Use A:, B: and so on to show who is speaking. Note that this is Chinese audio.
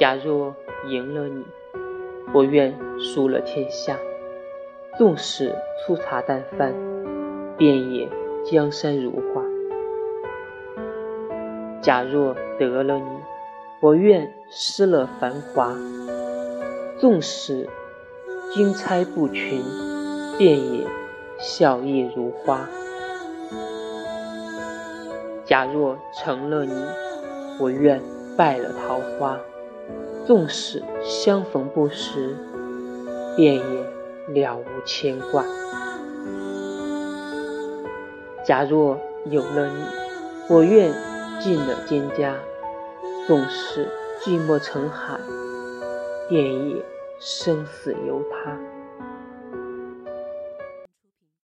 A: 假若赢了你，我愿输了天下。纵使粗茶淡饭，便也江山如画。假若得了你，我愿失了繁华。纵使金钗不群，便也笑靥如花。假若成了你，我愿败了桃花。纵使相逢不识，便也。了无牵挂。假若有了你，我愿尽了蒹葭。纵使寂寞成海，便也生死由他。